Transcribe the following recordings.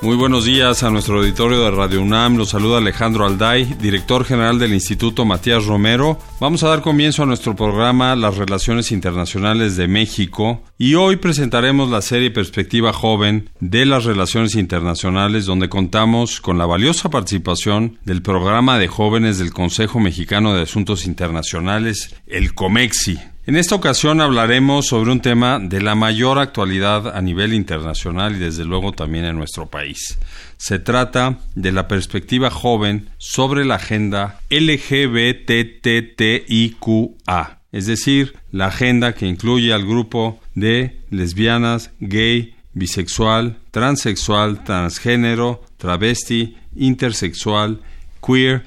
Muy buenos días a nuestro auditorio de Radio UNAM. Los saluda Alejandro Alday, director general del Instituto Matías Romero. Vamos a dar comienzo a nuestro programa Las Relaciones Internacionales de México y hoy presentaremos la serie Perspectiva Joven de las Relaciones Internacionales donde contamos con la valiosa participación del programa de jóvenes del Consejo Mexicano de Asuntos Internacionales, el COMEXI. En esta ocasión hablaremos sobre un tema de la mayor actualidad a nivel internacional y desde luego también en nuestro país. Se trata de la perspectiva joven sobre la agenda LGBTTIQA, es decir, la agenda que incluye al grupo de lesbianas, gay, bisexual, transexual, transgénero, travesti, intersexual, queer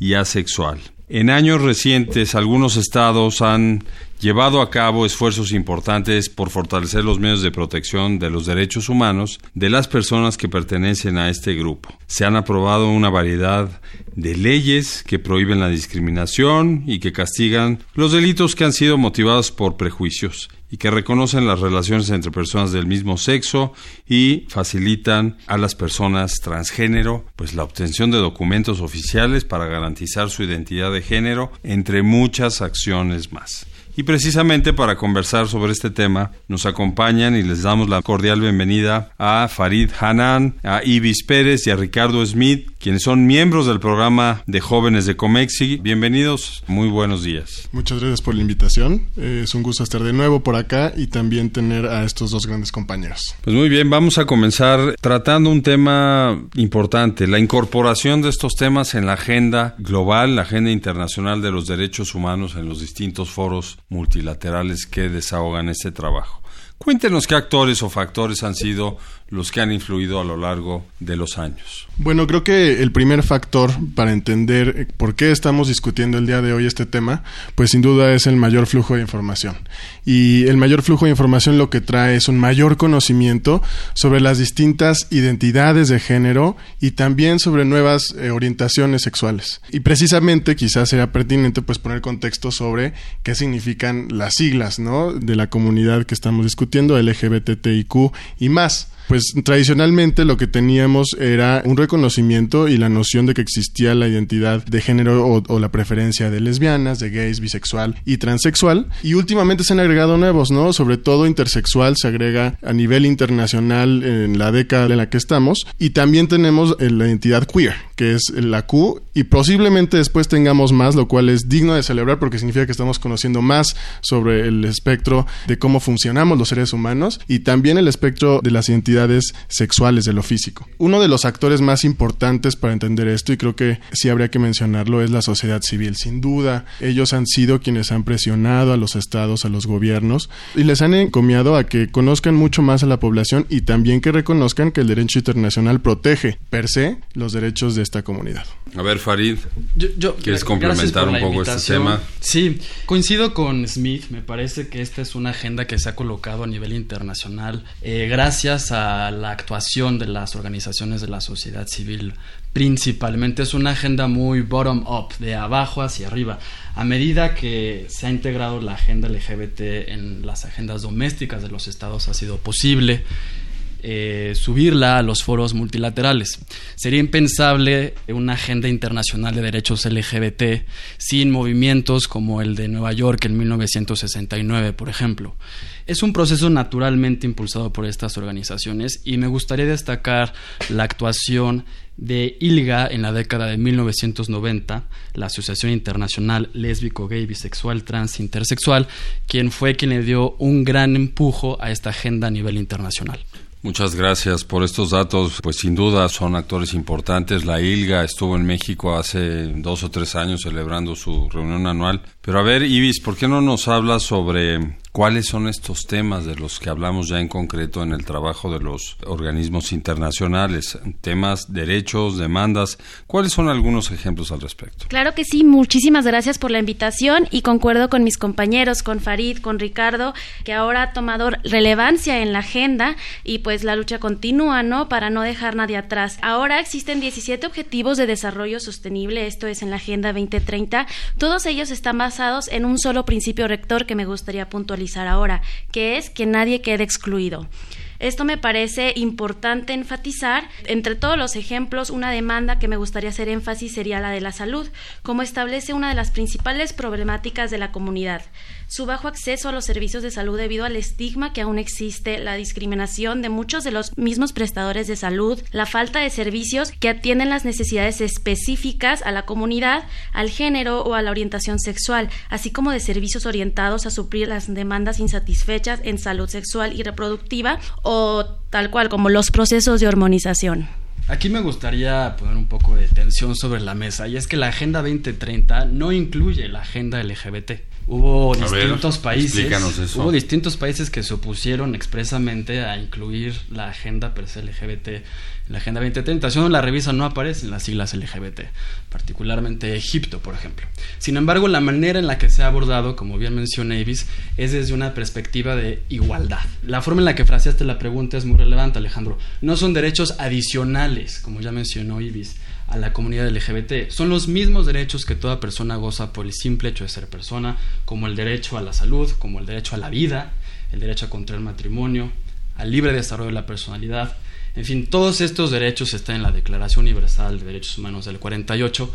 y asexual. En años recientes, algunos estados han llevado a cabo esfuerzos importantes por fortalecer los medios de protección de los derechos humanos de las personas que pertenecen a este grupo. Se han aprobado una variedad de leyes que prohíben la discriminación y que castigan los delitos que han sido motivados por prejuicios y que reconocen las relaciones entre personas del mismo sexo y facilitan a las personas transgénero pues la obtención de documentos oficiales para garantizar su identidad de género entre muchas acciones más. Y precisamente para conversar sobre este tema nos acompañan y les damos la cordial bienvenida a Farid Hanan, a Ibis Pérez y a Ricardo Smith, quienes son miembros del programa de jóvenes de Comexi. Bienvenidos, muy buenos días. Muchas gracias por la invitación. Es un gusto estar de nuevo por acá y también tener a estos dos grandes compañeros. Pues muy bien, vamos a comenzar tratando un tema importante, la incorporación de estos temas en la agenda global, la agenda internacional de los derechos humanos en los distintos foros multilaterales que desahogan este trabajo. Cuéntenos qué actores o factores han sido los que han influido a lo largo de los años. Bueno, creo que el primer factor para entender eh, por qué estamos discutiendo el día de hoy este tema, pues sin duda es el mayor flujo de información. Y el mayor flujo de información lo que trae es un mayor conocimiento sobre las distintas identidades de género y también sobre nuevas eh, orientaciones sexuales. Y precisamente quizás sea pertinente pues poner contexto sobre qué significan las siglas, ¿no? de la comunidad que estamos discutiendo, LGBTIQ y más. Pues tradicionalmente lo que teníamos era un reconocimiento y la noción de que existía la identidad de género o, la preferencia de lesbianas, de gays, bisexual y transexual. Y últimamente se han agregado nuevos, ¿no? Sobre todo intersexual se agrega a nivel internacional en la década en la que estamos. Y también tenemos la identidad queer, que es la Q, y posiblemente después tengamos más, lo cual es digno de celebrar porque significa que estamos conociendo más sobre el espectro de cómo funcionamos los seres humanos y también el espectro de las identidades sexuales de lo físico. Uno de los actores más importantes para entender esto, y creo que sí habría que mencionarlo, es la sociedad civil. Sin duda, ellos han sido quienes han presionado a los estados, a los gobiernos, y les han encomiado a que conozcan mucho más a la población y también que reconozcan que el derecho internacional protege per se los derechos de esta comunidad. A ver, Farid, ¿quieres complementar un poco este tema? Sí, coincido con Smith. Me parece que esta es una agenda que se ha colocado a nivel internacional eh, gracias a la actuación de las organizaciones de la sociedad civil principalmente. Es una agenda muy bottom-up, de abajo hacia arriba. A medida que se ha integrado la agenda LGBT en las agendas domésticas de los estados ha sido posible eh, subirla a los foros multilaterales. Sería impensable una agenda internacional de derechos LGBT sin movimientos como el de Nueva York en 1969, por ejemplo. Es un proceso naturalmente impulsado por estas organizaciones y me gustaría destacar la actuación de ILGA en la década de 1990, la Asociación Internacional Lésbico, Gay, Bisexual, Trans, Intersexual, quien fue quien le dio un gran empujo a esta agenda a nivel internacional. Muchas gracias por estos datos. Pues sin duda son actores importantes. La ILGA estuvo en México hace dos o tres años celebrando su reunión anual. Pero a ver, Ibis, ¿por qué no nos hablas sobre ¿Cuáles son estos temas de los que hablamos ya en concreto en el trabajo de los organismos internacionales? Temas, derechos, demandas. ¿Cuáles son algunos ejemplos al respecto? Claro que sí, muchísimas gracias por la invitación y concuerdo con mis compañeros, con Farid, con Ricardo, que ahora ha tomado relevancia en la agenda y pues la lucha continúa, ¿no? Para no dejar nadie atrás. Ahora existen 17 objetivos de desarrollo sostenible, esto es en la Agenda 2030. Todos ellos están basados en un solo principio rector que me gustaría puntualizar ahora, que es que nadie quede excluido. Esto me parece importante enfatizar. Entre todos los ejemplos, una demanda que me gustaría hacer énfasis sería la de la salud, como establece una de las principales problemáticas de la comunidad su bajo acceso a los servicios de salud debido al estigma que aún existe, la discriminación de muchos de los mismos prestadores de salud, la falta de servicios que atienden las necesidades específicas a la comunidad, al género o a la orientación sexual, así como de servicios orientados a suplir las demandas insatisfechas en salud sexual y reproductiva o tal cual como los procesos de hormonización. Aquí me gustaría poner un poco de tensión sobre la mesa y es que la Agenda 2030 no incluye la agenda LGBT. Hubo distintos países, hubo distintos países que se opusieron expresamente a incluir la agenda per se LGBT la Agenda 2030. Si uno la revisa no aparecen las siglas LGBT, particularmente Egipto, por ejemplo. Sin embargo, la manera en la que se ha abordado, como bien mencionó Ibis, es desde una perspectiva de igualdad. La forma en la que fraseaste la pregunta es muy relevante, Alejandro. No son derechos adicionales, como ya mencionó Ibis a la comunidad LGBT. Son los mismos derechos que toda persona goza por el simple hecho de ser persona, como el derecho a la salud, como el derecho a la vida, el derecho a contraer matrimonio, al libre desarrollo de la personalidad. En fin, todos estos derechos están en la Declaración Universal de Derechos Humanos del 48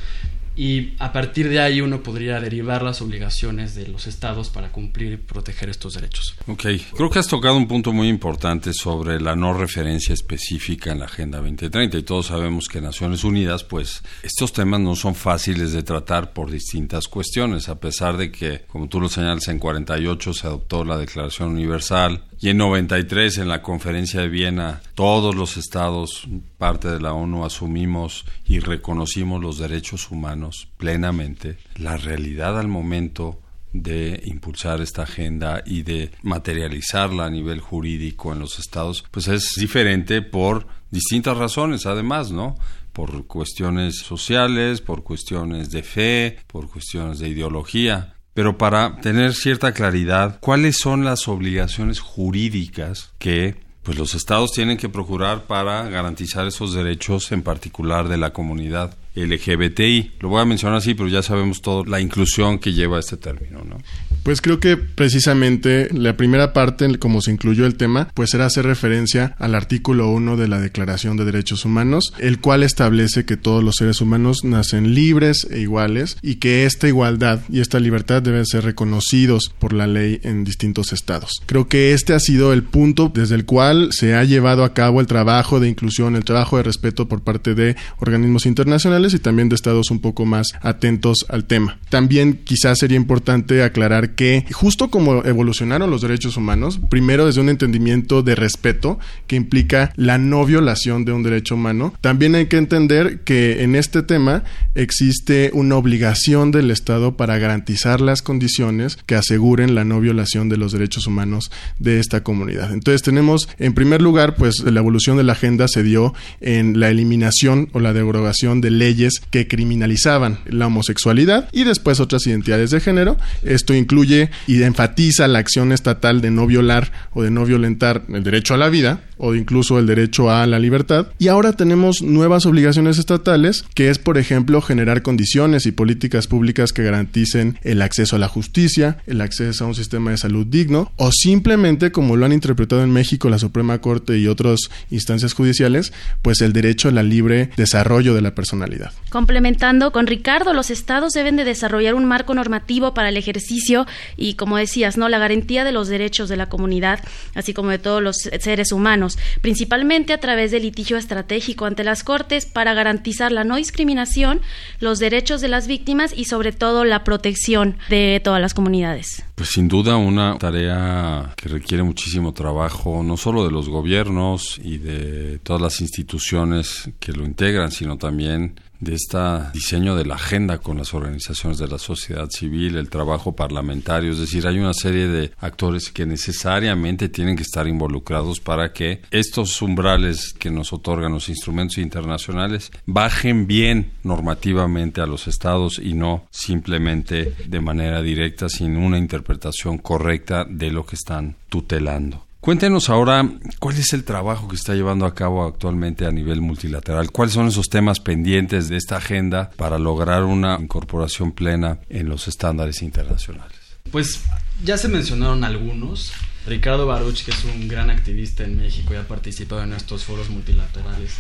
y a partir de ahí uno podría derivar las obligaciones de los estados para cumplir y proteger estos derechos. Ok, creo que has tocado un punto muy importante sobre la no referencia específica en la Agenda 2030 y todos sabemos que Naciones Unidas, pues estos temas no son fáciles de tratar por distintas cuestiones, a pesar de que, como tú lo señalas, en 48 se adoptó la Declaración Universal, y en 93, en la conferencia de Viena, todos los estados, parte de la ONU, asumimos y reconocimos los derechos humanos plenamente. La realidad al momento de impulsar esta agenda y de materializarla a nivel jurídico en los estados, pues es diferente por distintas razones, además, ¿no? Por cuestiones sociales, por cuestiones de fe, por cuestiones de ideología. Pero para tener cierta claridad, ¿cuáles son las obligaciones jurídicas que pues los estados tienen que procurar para garantizar esos derechos en particular de la comunidad LGBTI. Lo voy a mencionar así, pero ya sabemos todo la inclusión que lleva este término, ¿no? Pues creo que precisamente la primera parte, como se incluyó el tema, pues era hacer referencia al artículo 1 de la Declaración de Derechos Humanos, el cual establece que todos los seres humanos nacen libres e iguales y que esta igualdad y esta libertad deben ser reconocidos por la ley en distintos estados. Creo que este ha sido el punto desde el cual se ha llevado a cabo el trabajo de inclusión, el trabajo de respeto por parte de organismos internacionales y también de estados un poco más atentos al tema. También quizás sería importante aclarar que justo como evolucionaron los derechos humanos, primero desde un entendimiento de respeto que implica la no violación de un derecho humano, también hay que entender que en este tema existe una obligación del Estado para garantizar las condiciones que aseguren la no violación de los derechos humanos de esta comunidad. Entonces tenemos, en primer lugar, pues la evolución de la agenda se dio en la eliminación o la derogación de leyes que criminalizaban la homosexualidad y después otras identidades de género. Esto incluye y enfatiza la acción estatal de no violar o de no violentar el derecho a la vida o incluso el derecho a la libertad. Y ahora tenemos nuevas obligaciones estatales, que es, por ejemplo, generar condiciones y políticas públicas que garanticen el acceso a la justicia, el acceso a un sistema de salud digno, o simplemente, como lo han interpretado en México la Suprema Corte y otras instancias judiciales, pues el derecho al libre desarrollo de la personalidad. Complementando con Ricardo, los estados deben de desarrollar un marco normativo para el ejercicio y, como decías, no la garantía de los derechos de la comunidad, así como de todos los seres humanos principalmente a través del litigio estratégico ante las Cortes para garantizar la no discriminación, los derechos de las víctimas y sobre todo la protección de todas las comunidades. Pues sin duda una tarea que requiere muchísimo trabajo, no solo de los gobiernos y de todas las instituciones que lo integran, sino también de este diseño de la agenda con las organizaciones de la sociedad civil, el trabajo parlamentario, es decir, hay una serie de actores que necesariamente tienen que estar involucrados para que estos umbrales que nos otorgan los instrumentos internacionales bajen bien normativamente a los estados y no simplemente de manera directa sin una interpretación correcta de lo que están tutelando. Cuéntenos ahora cuál es el trabajo que está llevando a cabo actualmente a nivel multilateral, cuáles son esos temas pendientes de esta agenda para lograr una incorporación plena en los estándares internacionales. Pues ya se mencionaron algunos. Ricardo Baruch, que es un gran activista en México y ha participado en estos foros multilaterales,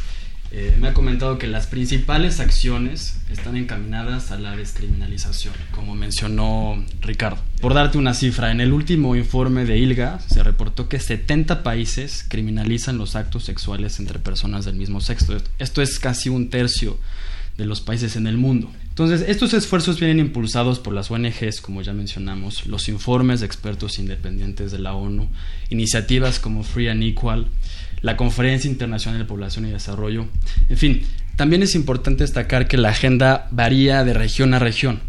eh, me ha comentado que las principales acciones están encaminadas a la descriminalización, como mencionó Ricardo. Por darte una cifra, en el último informe de ILGA se reportó que 70 países criminalizan los actos sexuales entre personas del mismo sexo. Esto es casi un tercio de los países en el mundo. Entonces, estos esfuerzos vienen impulsados por las ONGs, como ya mencionamos, los informes de expertos independientes de la ONU, iniciativas como Free and Equal, la Conferencia Internacional de Población y Desarrollo. En fin, también es importante destacar que la agenda varía de región a región.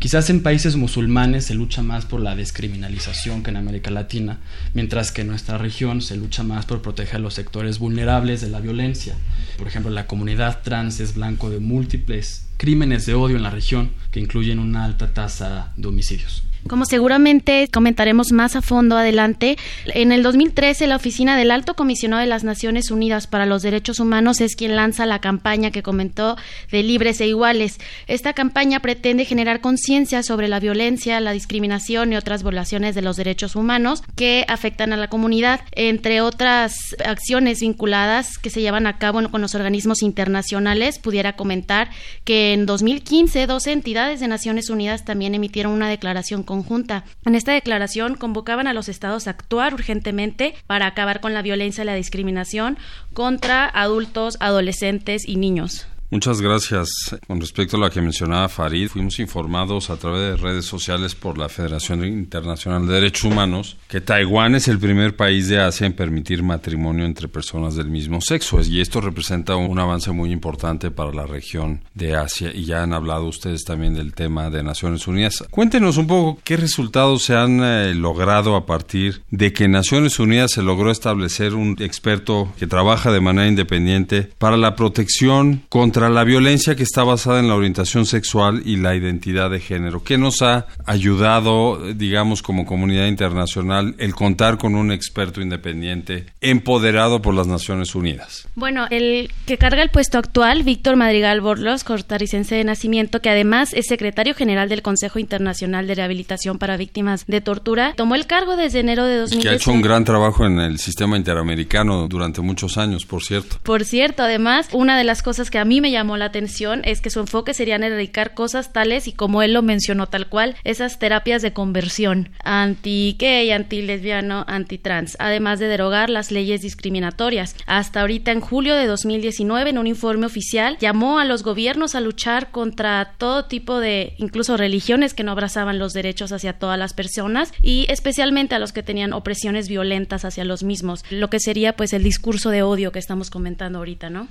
Quizás en países musulmanes se lucha más por la descriminalización que en América Latina, mientras que en nuestra región se lucha más por proteger a los sectores vulnerables de la violencia. Por ejemplo, la comunidad trans es blanco de múltiples crímenes de odio en la región que incluyen una alta tasa de homicidios. Como seguramente comentaremos más a fondo adelante, en el 2013 la Oficina del Alto Comisionado de las Naciones Unidas para los Derechos Humanos es quien lanza la campaña que comentó de Libres e Iguales. Esta campaña pretende generar conciencia sobre la violencia, la discriminación y otras violaciones de los derechos humanos que afectan a la comunidad, entre otras acciones vinculadas que se llevan a cabo con los organismos internacionales. Pudiera comentar que en 2015 dos entidades de Naciones Unidas también emitieron una declaración conjunta. En esta declaración convocaban a los estados a actuar urgentemente para acabar con la violencia y la discriminación contra adultos, adolescentes y niños. Muchas gracias. Con respecto a lo que mencionaba Farid, fuimos informados a través de redes sociales por la Federación Internacional de Derechos Humanos que Taiwán es el primer país de Asia en permitir matrimonio entre personas del mismo sexo y esto representa un avance muy importante para la región de Asia y ya han hablado ustedes también del tema de Naciones Unidas. Cuéntenos un poco qué resultados se han eh, logrado a partir de que Naciones Unidas se logró establecer un experto que trabaja de manera independiente para la protección contra la violencia que está basada en la orientación sexual y la identidad de género. ¿Qué nos ha ayudado, digamos, como comunidad internacional el contar con un experto independiente empoderado por las Naciones Unidas? Bueno, el que carga el puesto actual, Víctor Madrigal Borlos, cortaricense de nacimiento, que además es secretario general del Consejo Internacional de Rehabilitación para Víctimas de Tortura, tomó el cargo desde enero de 2010. Que ha hecho un gran trabajo en el sistema interamericano durante muchos años, por cierto. Por cierto, además, una de las cosas que a mí me llamó la atención es que su enfoque sería en erradicar cosas tales y como él lo mencionó tal cual, esas terapias de conversión anti-gay, anti-lesbiano, anti-trans, además de derogar las leyes discriminatorias. Hasta ahorita, en julio de 2019, en un informe oficial, llamó a los gobiernos a luchar contra todo tipo de, incluso religiones que no abrazaban los derechos hacia todas las personas y especialmente a los que tenían opresiones violentas hacia los mismos, lo que sería pues el discurso de odio que estamos comentando ahorita, ¿no?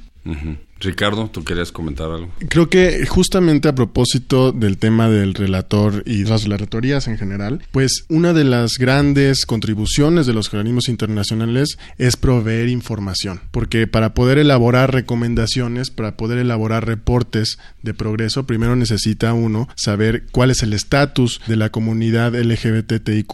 Ricardo, ¿tú querías comentar algo? Creo que justamente a propósito del tema del relator y las relatorías en general, pues una de las grandes contribuciones de los organismos internacionales es proveer información, porque para poder elaborar recomendaciones, para poder elaborar reportes de progreso, primero necesita uno saber cuál es el estatus de la comunidad LGBTIQ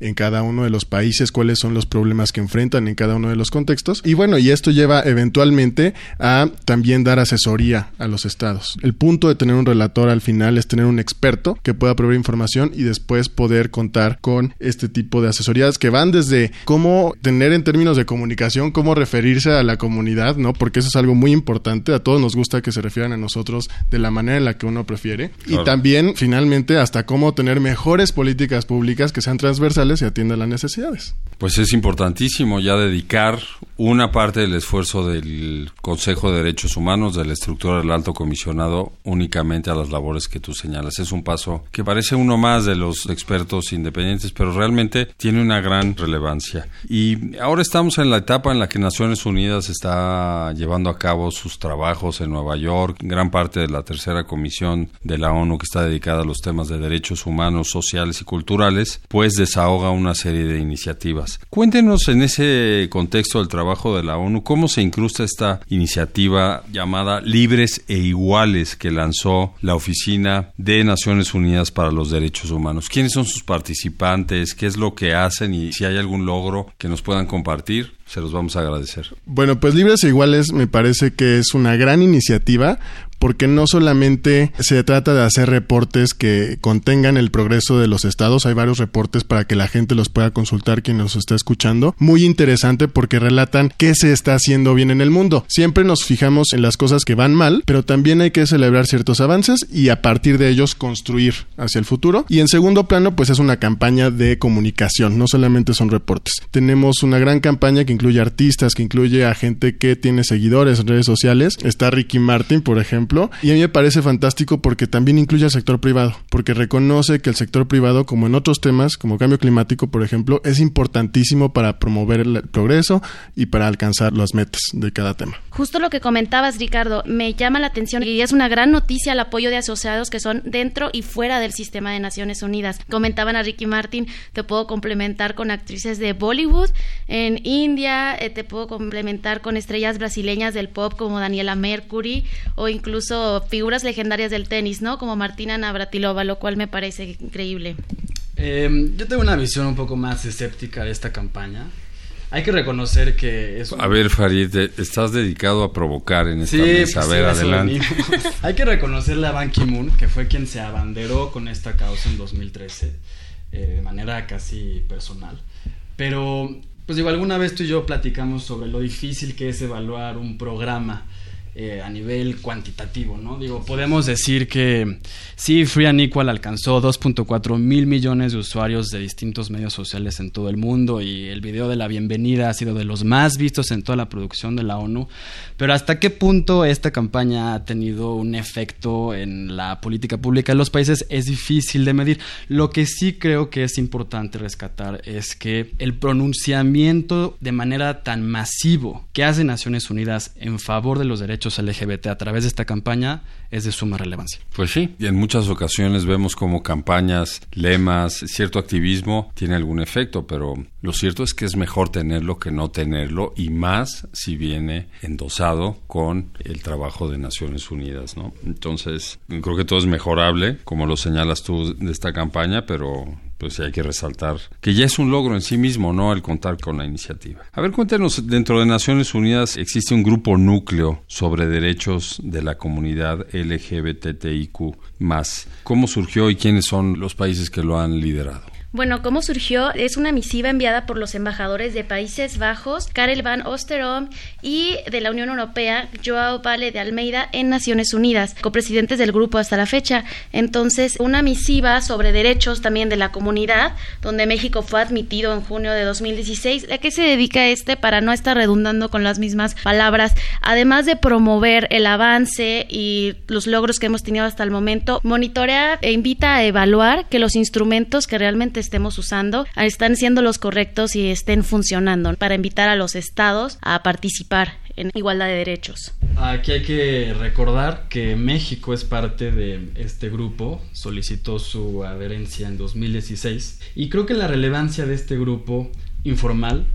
en cada uno de los países, cuáles son los problemas que enfrentan en cada uno de los contextos. Y bueno, y esto lleva eventualmente a también dar asesoría a los estados. El punto de tener un relator al final es tener un experto que pueda proveer información y después poder contar con este tipo de asesorías que van desde cómo tener en términos de comunicación, cómo referirse a la comunidad, ¿no? Porque eso es algo muy importante. A todos nos gusta que se refieran a nosotros de la manera en la que uno prefiere. Y también, finalmente, hasta cómo tener mejores políticas públicas que sean transversales y atiendan las necesidades. Pues es importantísimo ya dedicar una parte del esfuerzo del Consejo De Derechos Humanos de la estructura del alto comisionado únicamente a las labores que tú señalas. Es un paso que parece uno más de los expertos independientes, pero realmente tiene una gran relevancia. Y ahora estamos en la etapa en la que Naciones Unidas está llevando a cabo sus trabajos en Nueva York, gran parte de la tercera comisión de la ONU que está dedicada a los temas de derechos humanos, sociales y culturales, pues desahoga una serie de iniciativas. Cuéntenos en ese contexto del trabajo de la ONU cómo se incrusta esta iniciativa llamada Libres e Iguales que lanzó la Oficina de Naciones Unidas para los Derechos Humanos. ¿Quiénes son sus participantes? ¿Qué es lo que hacen? Y si hay algún logro que nos puedan compartir se los vamos a agradecer. Bueno, pues Libres e Iguales me parece que es una gran iniciativa porque no solamente se trata de hacer reportes que contengan el progreso de los estados, hay varios reportes para que la gente los pueda consultar quien nos está escuchando. Muy interesante porque relatan qué se está haciendo bien en el mundo. Siempre nos fijamos en las cosas que van mal, pero también hay que celebrar ciertos avances y a partir de ellos construir hacia el futuro. Y en segundo plano, pues es una campaña de comunicación, no solamente son reportes. Tenemos una gran campaña que incluye artistas, que incluye a gente que tiene seguidores en redes sociales. Está Ricky Martin, por ejemplo, y a mí me parece fantástico porque también incluye al sector privado, porque reconoce que el sector privado, como en otros temas, como cambio climático, por ejemplo, es importantísimo para promover el progreso y para alcanzar las metas de cada tema. Justo lo que comentabas, Ricardo, me llama la atención y es una gran noticia el apoyo de asociados que son dentro y fuera del sistema de Naciones Unidas. Comentaban a Ricky Martin, te puedo complementar con actrices de Bollywood en India, eh, te puedo complementar con estrellas brasileñas del pop como Daniela Mercury o incluso figuras legendarias del tenis, ¿no? Como Martina Navratilova, lo cual me parece increíble. Em, yo tengo una visión un poco más escéptica de esta campaña. Hay que reconocer que es... A ver, Farid, estás dedicado a provocar en esta mesa. a ver, adelante. Hay que reconocerle a Ban Ki-moon, que fue quien se abanderó con esta causa en 2013, eh, de manera casi personal. Pero, pues digo, alguna vez tú y yo platicamos sobre lo difícil que es evaluar un programa eh, a nivel cuantitativo, ¿no? Digo, podemos decir que sí, Free and Equal alcanzó 2.4 mil millones de usuarios de distintos medios sociales en todo el mundo y el video de la bienvenida ha sido de los más vistos en toda la producción de la ONU, pero ¿hasta qué punto esta campaña ha tenido un efecto en la política pública de los países? Es difícil de medir. Lo que sí creo que es importante rescatar es que el pronunciamiento de manera tan masivo que hace Naciones Unidas en favor de los derechos LGBT a través de esta campaña es de suma relevancia. Pues sí, y en muchas ocasiones vemos como campañas, lemas, cierto activismo tiene algún efecto, pero lo cierto es que es mejor tenerlo que no tenerlo y más si viene endosado con el trabajo de Naciones Unidas, ¿no? Entonces, creo que todo es mejorable, como lo señalas tú de esta campaña, pero pues hay que resaltar que ya es un logro en sí mismo, ¿no? El contar con la iniciativa. A ver, cuéntenos, dentro de Naciones Unidas existe un grupo núcleo sobre derechos de la comunidad LGBTIQ. ¿Cómo surgió y quiénes son los países que lo han liderado? Bueno, ¿cómo surgió? Es una misiva enviada por los embajadores de Países Bajos, Karel van Osterom, y de la Unión Europea, Joao Vale de Almeida, en Naciones Unidas, copresidentes del grupo hasta la fecha. Entonces, una misiva sobre derechos también de la comunidad, donde México fue admitido en junio de 2016. ¿A qué se dedica este? Para no estar redundando con las mismas palabras, además de promover el avance y los logros que hemos tenido hasta el momento, monitorea e invita a evaluar que los instrumentos que realmente estemos usando están siendo los correctos y estén funcionando para invitar a los estados a participar en igualdad de derechos. Aquí hay que recordar que México es parte de este grupo, solicitó su adherencia en 2016 y creo que la relevancia de este grupo informal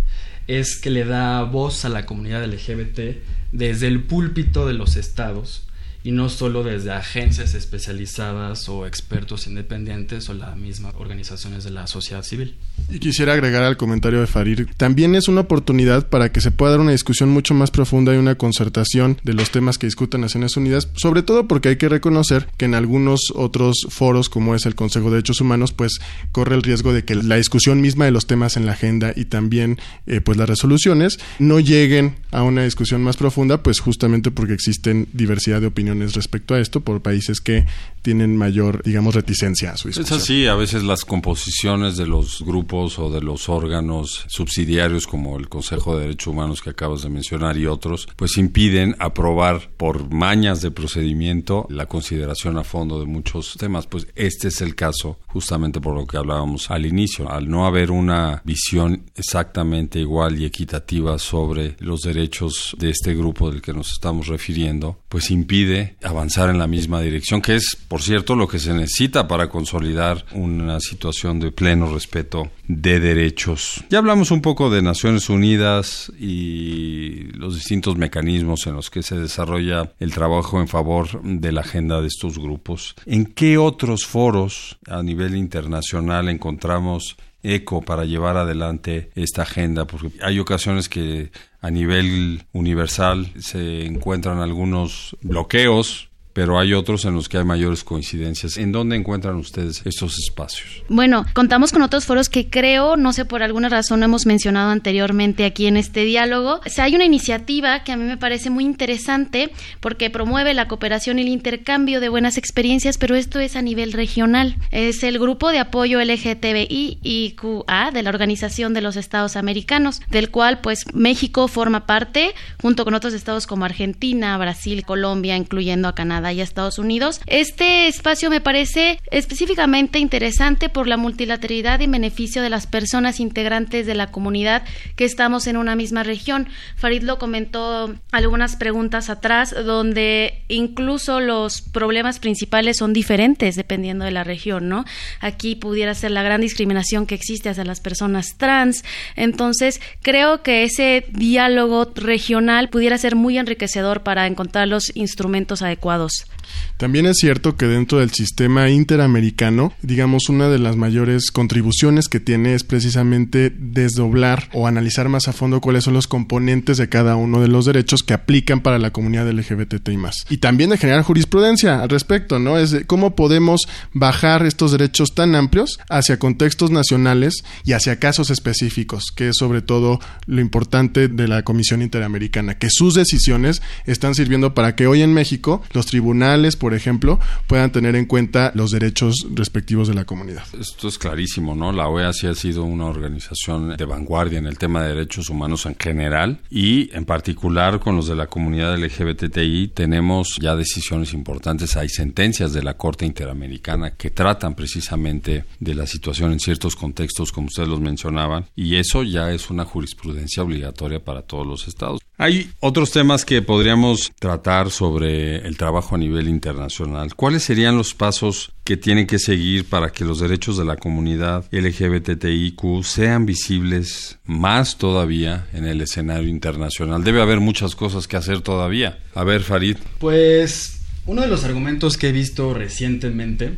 es que le da voz a la comunidad LGBT desde el púlpito de los estados y no solo desde agencias especializadas o expertos independientes o las mismas organizaciones de la sociedad civil. Y quisiera agregar al comentario de Farid, también es una oportunidad para que se pueda dar una discusión mucho más profunda y una concertación de los temas que discutan Naciones Unidas, sobre todo porque hay que reconocer que en algunos otros foros, como es el Consejo de Derechos Humanos, pues corre el riesgo de que la discusión misma de los temas en la agenda y también eh, pues las resoluciones no lleguen a una discusión más profunda, pues justamente porque existen diversidad de opiniones opiniones respecto a esto por países que tienen mayor, digamos, reticencia a su discusión. Es así, a veces las composiciones de los grupos o de los órganos subsidiarios como el Consejo de Derechos Humanos que acabas de mencionar y otros, pues impiden aprobar por mañas de procedimiento la consideración a fondo de muchos temas. Pues este es el caso justamente por lo que hablábamos al inicio. Al no haber una visión exactamente igual y equitativa sobre los derechos de este grupo del que nos estamos refiriendo, pues impide avanzar en la misma dirección, que es por cierto, lo que se necesita para consolidar una situación de pleno respeto de derechos. Ya hablamos un poco de Naciones Unidas y los distintos mecanismos en los que se desarrolla el trabajo en favor de la agenda de estos grupos. ¿En qué otros foros a nivel internacional encontramos eco para llevar adelante esta agenda, porque hay ocasiones que a nivel universal se encuentran algunos bloqueos pero hay otros en los que hay mayores coincidencias. ¿En dónde encuentran ustedes estos espacios? Bueno, contamos con otros foros que creo, no sé por alguna razón, hemos mencionado anteriormente aquí en este diálogo. O hay una iniciativa que a mí me parece muy interesante porque promueve la cooperación y el intercambio de buenas experiencias, pero esto es a nivel regional. Es el grupo de apoyo LGTBI y QA de la Organización de los Estados Americanos, del cual pues México forma parte junto con otros estados como Argentina, Brasil, Colombia, incluyendo a Canadá y a Estados Unidos. Este espacio me parece específicamente interesante por la multilateralidad y beneficio de las personas integrantes de la comunidad que estamos en una misma región. Farid lo comentó algunas preguntas atrás, donde incluso los problemas principales son diferentes dependiendo de la región, ¿no? Aquí pudiera ser la gran discriminación que existe hacia las personas trans. Entonces, creo que ese diálogo regional pudiera ser muy enriquecedor para encontrar los instrumentos adecuados house también es cierto que dentro del sistema interamericano, digamos, una de las mayores contribuciones que tiene es precisamente desdoblar o analizar más a fondo cuáles son los componentes de cada uno de los derechos que aplican para la comunidad LGBTI Y también de generar jurisprudencia al respecto, ¿no? Es de cómo podemos bajar estos derechos tan amplios hacia contextos nacionales y hacia casos específicos, que es sobre todo lo importante de la Comisión Interamericana, que sus decisiones están sirviendo para que hoy en México los tribunales por ejemplo, puedan tener en cuenta los derechos respectivos de la comunidad. Esto es clarísimo, ¿no? La OEA sí ha sido una organización de vanguardia en el tema de derechos humanos en general y en particular con los de la comunidad LGBTI tenemos ya decisiones importantes, hay sentencias de la Corte Interamericana que tratan precisamente de la situación en ciertos contextos como ustedes los mencionaban y eso ya es una jurisprudencia obligatoria para todos los estados. Hay otros temas que podríamos tratar sobre el trabajo a nivel internacional. ¿Cuáles serían los pasos que tienen que seguir para que los derechos de la comunidad LGBTIQ sean visibles más todavía en el escenario internacional? Debe haber muchas cosas que hacer todavía. A ver, Farid. Pues uno de los argumentos que he visto recientemente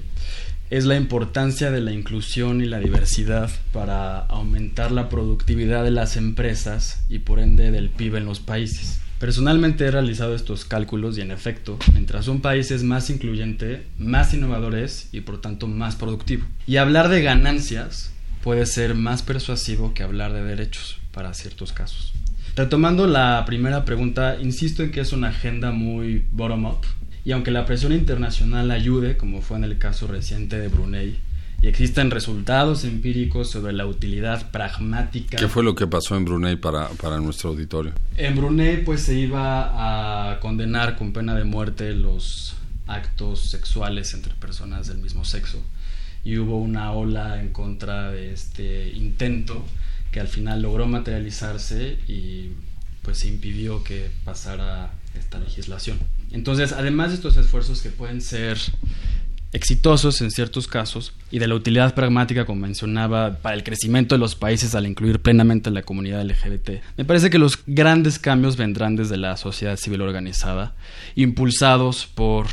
es la importancia de la inclusión y la diversidad para aumentar la productividad de las empresas y por ende del PIB en los países. Personalmente he realizado estos cálculos y en efecto, mientras un país es más incluyente, más innovador es y por tanto más productivo. Y hablar de ganancias puede ser más persuasivo que hablar de derechos para ciertos casos. Retomando la primera pregunta, insisto en que es una agenda muy bottom-up, y aunque la presión internacional ayude, como fue en el caso reciente de Brunei, y existen resultados empíricos sobre la utilidad pragmática. ¿Qué fue lo que pasó en Brunei para, para nuestro auditorio? En Brunei pues se iba a condenar con pena de muerte los actos sexuales entre personas del mismo sexo y hubo una ola en contra de este intento que al final logró materializarse y pues se impidió que pasara esta legislación. Entonces, además de estos esfuerzos que pueden ser exitosos en ciertos casos y de la utilidad pragmática, como mencionaba, para el crecimiento de los países al incluir plenamente la comunidad LGBT. Me parece que los grandes cambios vendrán desde la sociedad civil organizada, impulsados por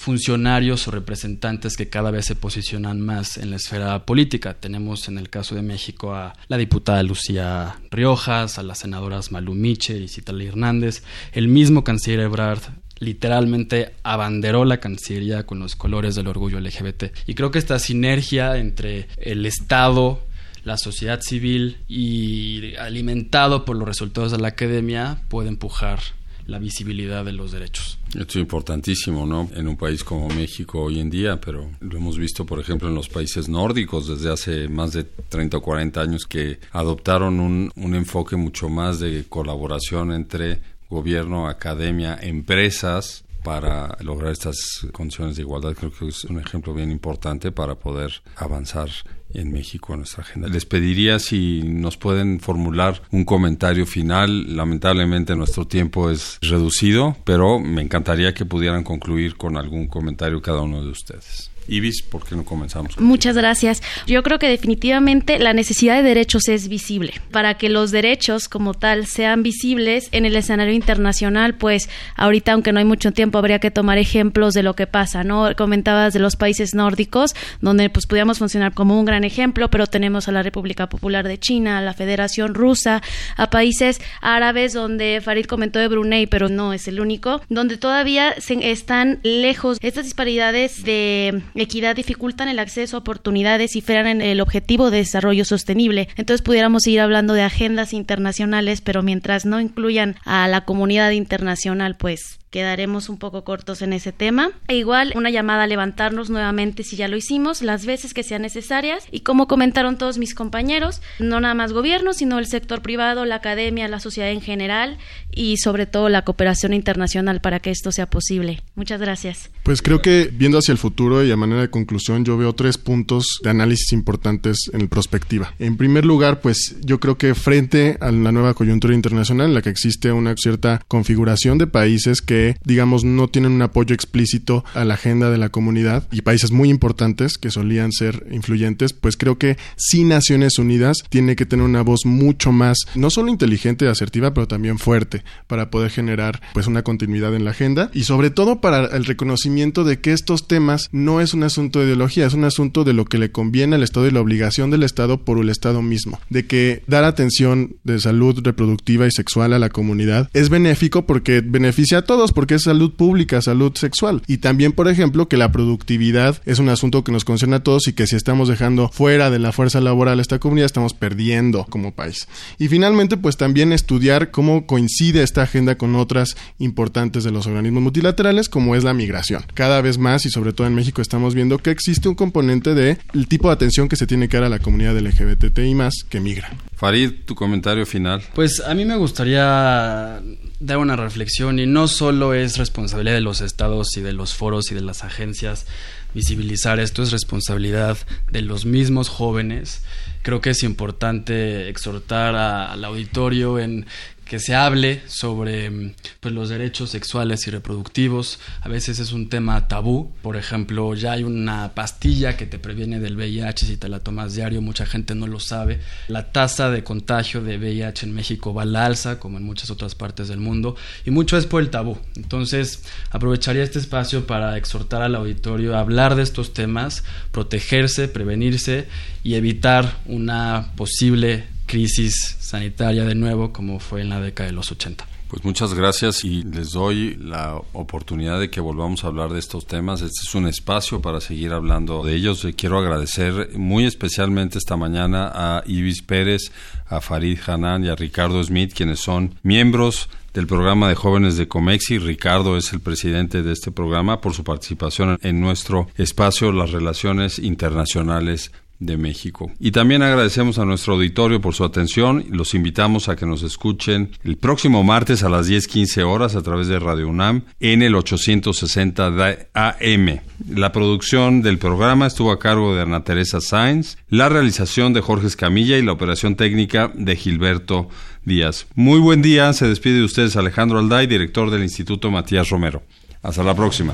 funcionarios o representantes que cada vez se posicionan más en la esfera política. Tenemos en el caso de México a la diputada Lucía Riojas, a las senadoras Malu Miche y Citali Hernández, el mismo canciller Ebrard literalmente abanderó la Cancillería con los colores del orgullo LGBT. Y creo que esta sinergia entre el Estado, la sociedad civil y alimentado por los resultados de la academia puede empujar la visibilidad de los derechos. Esto es importantísimo, ¿no? En un país como México hoy en día, pero lo hemos visto, por ejemplo, en los países nórdicos desde hace más de 30 o 40 años que adoptaron un, un enfoque mucho más de colaboración entre gobierno, academia, empresas, para lograr estas condiciones de igualdad. Creo que es un ejemplo bien importante para poder avanzar en México en nuestra agenda. Les pediría si nos pueden formular un comentario final. Lamentablemente nuestro tiempo es reducido, pero me encantaría que pudieran concluir con algún comentario cada uno de ustedes. Ibis, ¿por qué no comenzamos? Muchas gracias. Yo creo que definitivamente la necesidad de derechos es visible. Para que los derechos como tal sean visibles en el escenario internacional, pues ahorita, aunque no hay mucho tiempo, habría que tomar ejemplos de lo que pasa, ¿no? Comentabas de los países nórdicos, donde pues pudiéramos funcionar como un gran ejemplo, pero tenemos a la República Popular de China, a la Federación Rusa, a países árabes donde Farid comentó de Brunei, pero no es el único, donde todavía se están lejos estas disparidades de equidad dificultan el acceso a oportunidades y frenan el objetivo de desarrollo sostenible. Entonces pudiéramos ir hablando de agendas internacionales, pero mientras no incluyan a la comunidad internacional, pues quedaremos un poco cortos en ese tema. E igual una llamada a levantarnos nuevamente si ya lo hicimos, las veces que sean necesarias y como comentaron todos mis compañeros, no nada más gobierno, sino el sector privado, la academia, la sociedad en general y sobre todo la cooperación internacional para que esto sea posible. Muchas gracias. Pues creo que viendo hacia el futuro y a manera de conclusión yo veo tres puntos de análisis importantes en perspectiva. En primer lugar, pues yo creo que frente a la nueva coyuntura internacional en la que existe una cierta configuración de países que digamos, no tienen un apoyo explícito a la agenda de la comunidad y países muy importantes que solían ser influyentes, pues creo que sí Naciones Unidas tiene que tener una voz mucho más, no solo inteligente y asertiva, pero también fuerte para poder generar pues una continuidad en la agenda y sobre todo para el reconocimiento de que estos temas no es un asunto de ideología, es un asunto de lo que le conviene al Estado y la obligación del Estado por el Estado mismo, de que dar atención de salud reproductiva y sexual a la comunidad es benéfico porque beneficia a todos, porque es salud pública, salud sexual. Y también, por ejemplo, que la productividad es un asunto que nos concierne a todos y que si estamos dejando fuera de la fuerza laboral a esta comunidad, estamos perdiendo como país. Y finalmente, pues también estudiar cómo coincide esta agenda con otras importantes de los organismos multilaterales, como es la migración. Cada vez más, y sobre todo en México, estamos viendo que existe un componente de el tipo de atención que se tiene que dar a la comunidad LGBTI más que migra. Farid, tu comentario final. Pues a mí me gustaría dar una reflexión y no solo es responsabilidad de los estados y de los foros y de las agencias visibilizar esto, es responsabilidad de los mismos jóvenes. Creo que es importante exhortar al auditorio en que se hable sobre pues, los derechos sexuales y reproductivos. A veces es un tema tabú. Por ejemplo, ya hay una pastilla que te previene del VIH si te la tomas diario. Mucha gente no lo sabe. La tasa de contagio de VIH en México va al alza, como en muchas otras partes del mundo. Y mucho es por el tabú. Entonces, aprovecharía este espacio para exhortar al auditorio a hablar de estos temas, protegerse, prevenirse y evitar una posible crisis sanitaria de nuevo como fue en la década de los 80. Pues muchas gracias y les doy la oportunidad de que volvamos a hablar de estos temas. Este es un espacio para seguir hablando de ellos. Quiero agradecer muy especialmente esta mañana a Ibis Pérez, a Farid Hanan y a Ricardo Smith, quienes son miembros del programa de jóvenes de Comexi. Ricardo es el presidente de este programa por su participación en nuestro espacio Las Relaciones Internacionales de México. Y también agradecemos a nuestro auditorio por su atención. Los invitamos a que nos escuchen el próximo martes a las 10:15 horas a través de Radio UNAM en el 860 AM. La producción del programa estuvo a cargo de Ana Teresa Sainz, la realización de Jorge Escamilla y la operación técnica de Gilberto Díaz. Muy buen día, se despide de ustedes Alejandro Alday, director del Instituto Matías Romero. Hasta la próxima.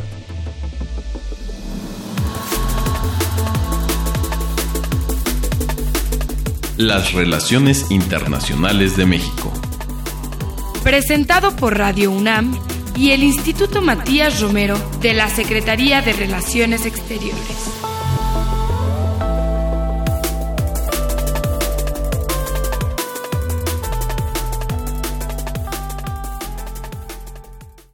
Las relaciones internacionales de México. Presentado por Radio UNAM y el Instituto Matías Romero de la Secretaría de Relaciones Exteriores.